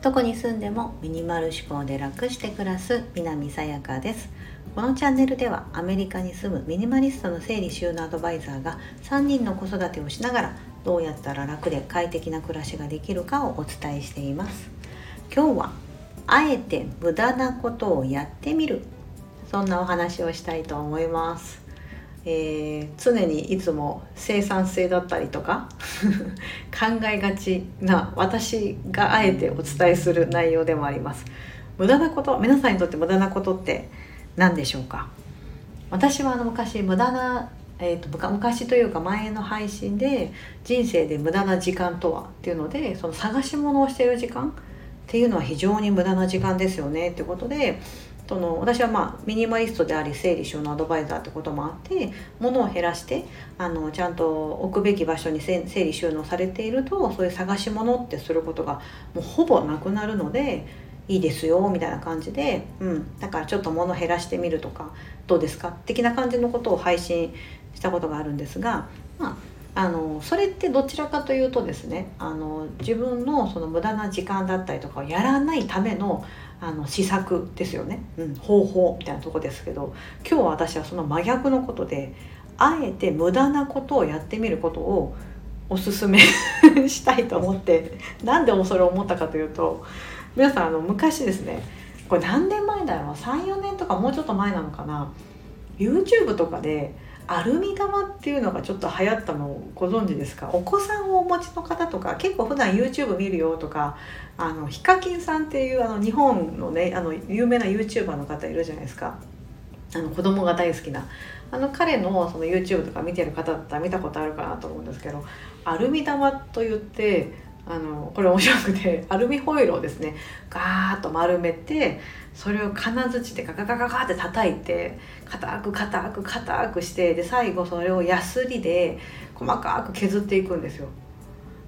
どこに住んでもミニマル思考で楽して暮らす南さやかです。このチャンネルではアメリカに住むミニマリストの整理収納アドバイザーが3人の子育てをしながらどうやったら楽で快適な暮らしができるかをお伝えしています。今日はあえて無駄なことをやってみる。そんなお話をしたいと思います。えー、常にいつも生産性だったりとか 考えがちな私があえてお伝えする内容でもあります。無駄なこと皆さんにとって無駄なことって何でしょうか？私はあの昔無駄な、えーと、と昔というか前の配信で人生で無駄な時間とはっていうのでその探し物をしている時間っていうのは非常に無駄な時間ですよねってことでその私はまあミニマリストであり整理収納アドバイザーってこともあって物を減らしてあのちゃんと置くべき場所に整理収納されているとそういう探し物ってすることがもうほぼなくなるのでいいですよみたいな感じで、うん、だからちょっと物減らしてみるとかどうですか？的な感じのことを配信したことがあるんですが、まああのそれってどちらかというとですねあの自分のその無駄な時間だったりとかをやらないためのあの施策ですよね、うん、方法みたいなとこですけど今日は私はその真逆のことであえて無駄なことをやってみることをおすすめ したいと思ってなんでそれを思ったかというと皆さんあの昔ですねこれ何年前だろう34年とかもうちょっと前なのかな YouTube とかでアルミ玉っていうのがちょっと流行ったのをご存知ですか？お子さんをお持ちの方とか結構普段 YouTube 見るよとかあのヒカキンさんっていうあの日本のねあの有名な YouTuber の方いるじゃないですか。あの子供が大好きな。あの彼のその YouTube とか見てる方だったら見たことあるかなと思うんですけどアルミ玉といってあのこれ面白くてアルミホイルをですねガーッと丸めてそれを金槌でガガガガガって叩いて硬く硬く硬くしてで最後それをヤスリで細かく削っていくんですよ。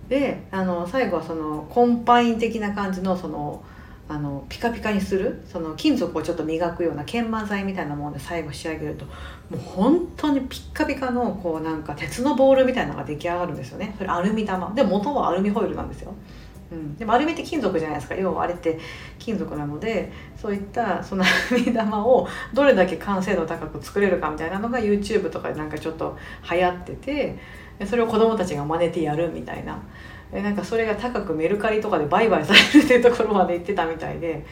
であの最後はそのコンパイン的な感じのそのあのピカピカにするその金属をちょっと磨くような研磨剤みたいなもので最後仕上げるともう本当にピッカピカのこうなんか鉄のボールみたいなのが出来上がるんですよね。それアルミ玉。で元はアルミホイルなんですよ、うん、でもアルミって金属じゃないですか。要はあれって金属なのでそういったそのアルミ玉をどれだけ完成度高く作れるかみたいなのが YouTube とかでなんかちょっと流行っててそれを子供たちが真似てやるみたいな。なんかそれが高くメルカリとかで売買されるっていうところまで行ってたみたいで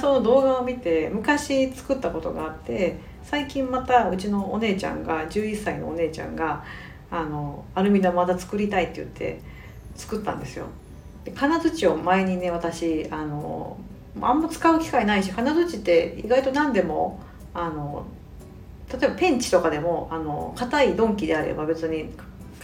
その動画を見て昔作ったことがあって最近またうちのお姉ちゃんが11歳のお姉ちゃんがあのアルミ玉まだ作りたいって言って作ったんですよ。で金槌を前にね私あのあんま使う機会ないし金槌って意外と何でもあの例えばペンチとかでもあの硬い鈍器であれば別に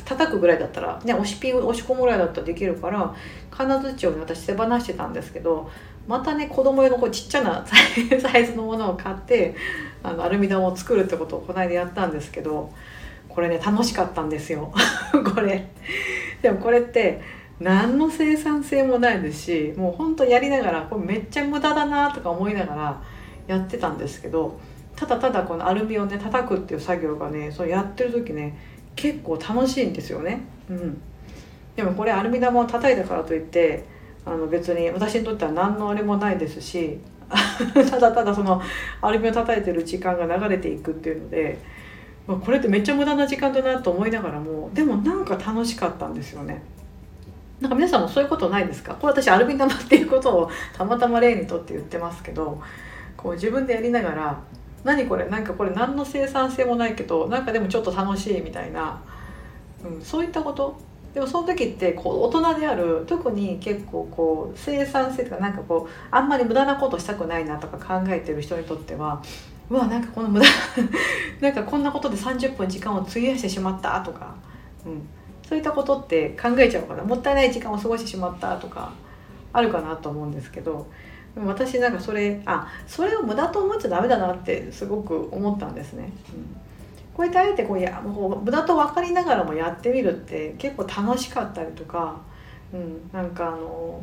叩くぐらいだったらね押しピン押し込むぐらいだったらできるから金槌を、ね、私手放してたんですけどまたね子供用のこうちっちゃな サイズのものを買ってあのアルミ玉を作るってことをこの間やったんですけどこれね楽しかったんですよ これ。でもこれって何の生産性もないですしもうほんとやりながらこれめっちゃ無駄だなとか思いながらやってたんですけどただただこのアルミをね叩くっていう作業がねそうやってる時ね結構楽しいんですよね。うん、でもこれアルミ玉を叩いたからといってあの別に私にとっては何のあれもないですし ただただそのアルミを叩いてる時間が流れていくっていうので、まあ、これってめっちゃ無駄な時間だなと思いながらもでもなんか楽しかったんですよね。なんか皆さんもそういうことないですか？これ私アルミ玉っていうことをたまたま例にとって言ってますけどこう自分でやりながら何これ？なんかこれ何の生産性もないけどなんかでもちょっと楽しいみたいな、うん、そういったこと？でもその時ってこう大人である特に結構こう生産性とかなんかこうあんまり無駄なことしたくないなとか考えてる人にとってはうわなんかこの無駄 なんかこんなことで30分時間を費やしてしまったとか、うん、そういったことって考えちゃうからもったいない時間を過ごしてしまったとかあるかなと思うんですけど私なんかそれあそれを無駄と思っちゃダメだなってすごく思ったんですね。うん。こうやってあえてこうやもう無駄と分かりながらもやってみるって結構楽しかったりとか、うん、なんかあの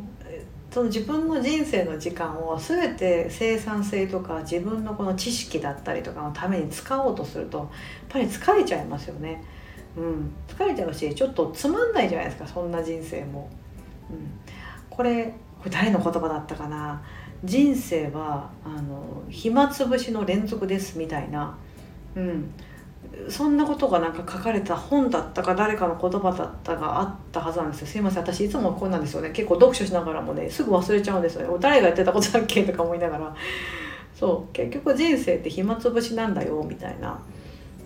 その自分の人生の時間を全て生産性とか自分のこの知識だったりとかのために使おうとするとやっぱり疲れちゃいますよね。うん、疲れちゃうしちょっとつまんないじゃないですかそんな人生も、うん、これこれ誰の言葉だったかな？人生はあの暇つぶしの連続ですみたいな、うん、そんなことがなんか書かれた本だったか誰かの言葉だったがあったはずなんですよ。すいません。私いつもこうなんですよね。結構読書しながらもねすぐ忘れちゃうんですよね。誰がやってたことだっけとか思いながら。そう。結局人生って暇つぶしなんだよみたいな。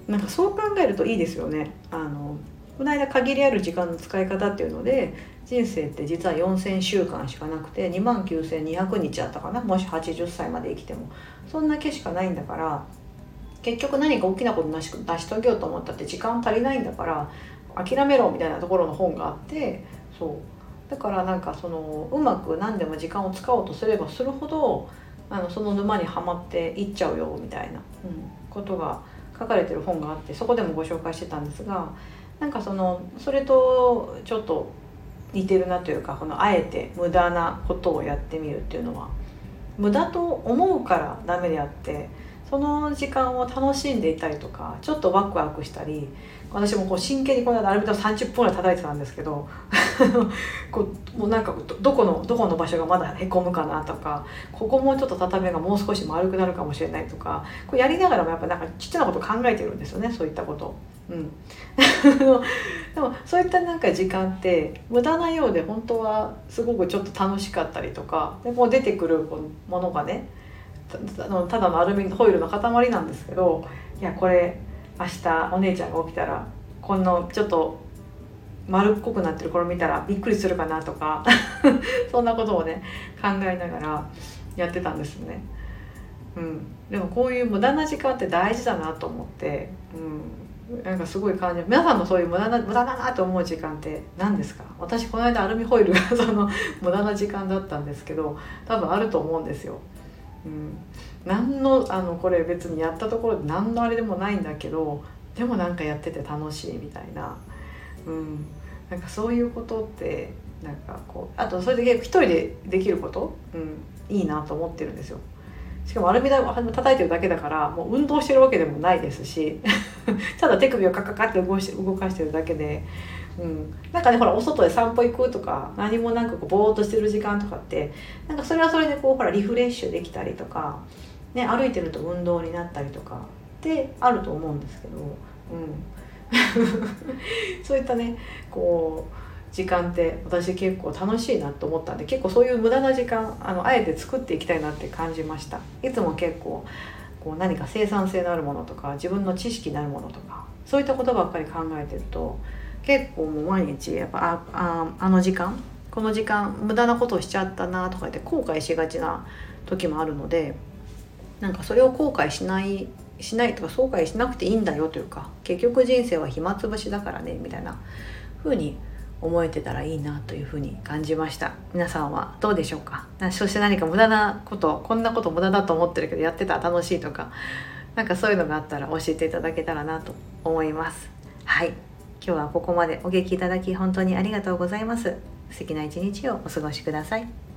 なんかそう考えるといいですよね。あのこの間限りある時間の使い方っていうので人生って実は4,000週間しかなくて2万9,200日あったかな？もし80歳まで生きても。そんだけしかないんだから結局何か大きなこと成し成し遂げようと思ったって時間足りないんだから諦めろみたいなところの本があってそう。だからなんかそのうまく何でも時間を使おうとすればするほどあのその沼にはまっていっちゃうよみたいな、うん、ことが書かれてる本があってそこでもご紹介してたんですがなんかそのそれとちょっと似てるなというかこのあえて無駄なことをやってみるっていうのは無駄と思うからダメであってその時間を楽しんでいたりとかちょっとワクワクしたり私もこう真剣にこの間アルビタを30分ぐらい叩いてたんですけど こうもうなんかどこのどこの場所がまだへこむかなとかここもちょっと畳がもう少し丸くなるかもしれないとかこうやりながらもやっぱなんかちっちゃなこと考えてるんですよねそういったこと。うん、でもそういったなんか時間って無駄なようで本当はすごくちょっと楽しかったりとかでもう出てくるものがねただのアルミホイルの塊なんですけどいやこれ明日お姉ちゃんが起きたらこのちょっと丸っこくなってるこれ見たらびっくりするかなとか そんなことをね考えながらやってたんですね。うん、でもこういう無駄な時間って大事だなと思って、うん、なんかすごい感じ皆さんもそういう無駄な無駄だなと思う時間って何ですか？私この間アルミホイルが その無駄な時間だったんですけど多分あると思うんですよ。うん、何のあのこれ別にやったところで何のあれでもないんだけどでもなんかやってて楽しいみたいな、うん、なんかそういうことってなんかこうあとそれで結構一人でできること、うん、いいなと思ってるんですよ。しかもアルミ台を叩いてるだけだからもう運動してるわけでもないですし ただ手首をカカカって動し動かしてるだけでうん、なんかねほらお外で散歩行くとか何もなんかこうぼーっとしてる時間とかってなんかそれはそれでこうほらリフレッシュできたりとか、ね、歩いてると運動になったりとかってあると思うんですけど、うん、そういったねこう時間って私結構楽しいなと思ったんで結構そういう無駄な時間あのあえて作っていきたいなって感じました。いつも結構こう何か生産性のあるものとか自分の知識になるものとかそういったことばっかり考えてると結構もう毎日やっぱあああの時間この時間無駄なことをしちゃったなとか言って後悔しがちな時もあるのでなんかそれを後悔しないしないとか後悔しなくていいんだよというか結局人生は暇つぶしだからねみたいな風に思えてたらいいなというふに感じました。皆さんはどうでしょうか？そして何か無駄なことこんなこと無駄だと思ってるけどやってたら楽しいとか何かそういうのがあったら教えていただけたらなと思います。はい。今日はここまでお聞きいただき本当にありがとうございます。素敵な一日をお過ごしください。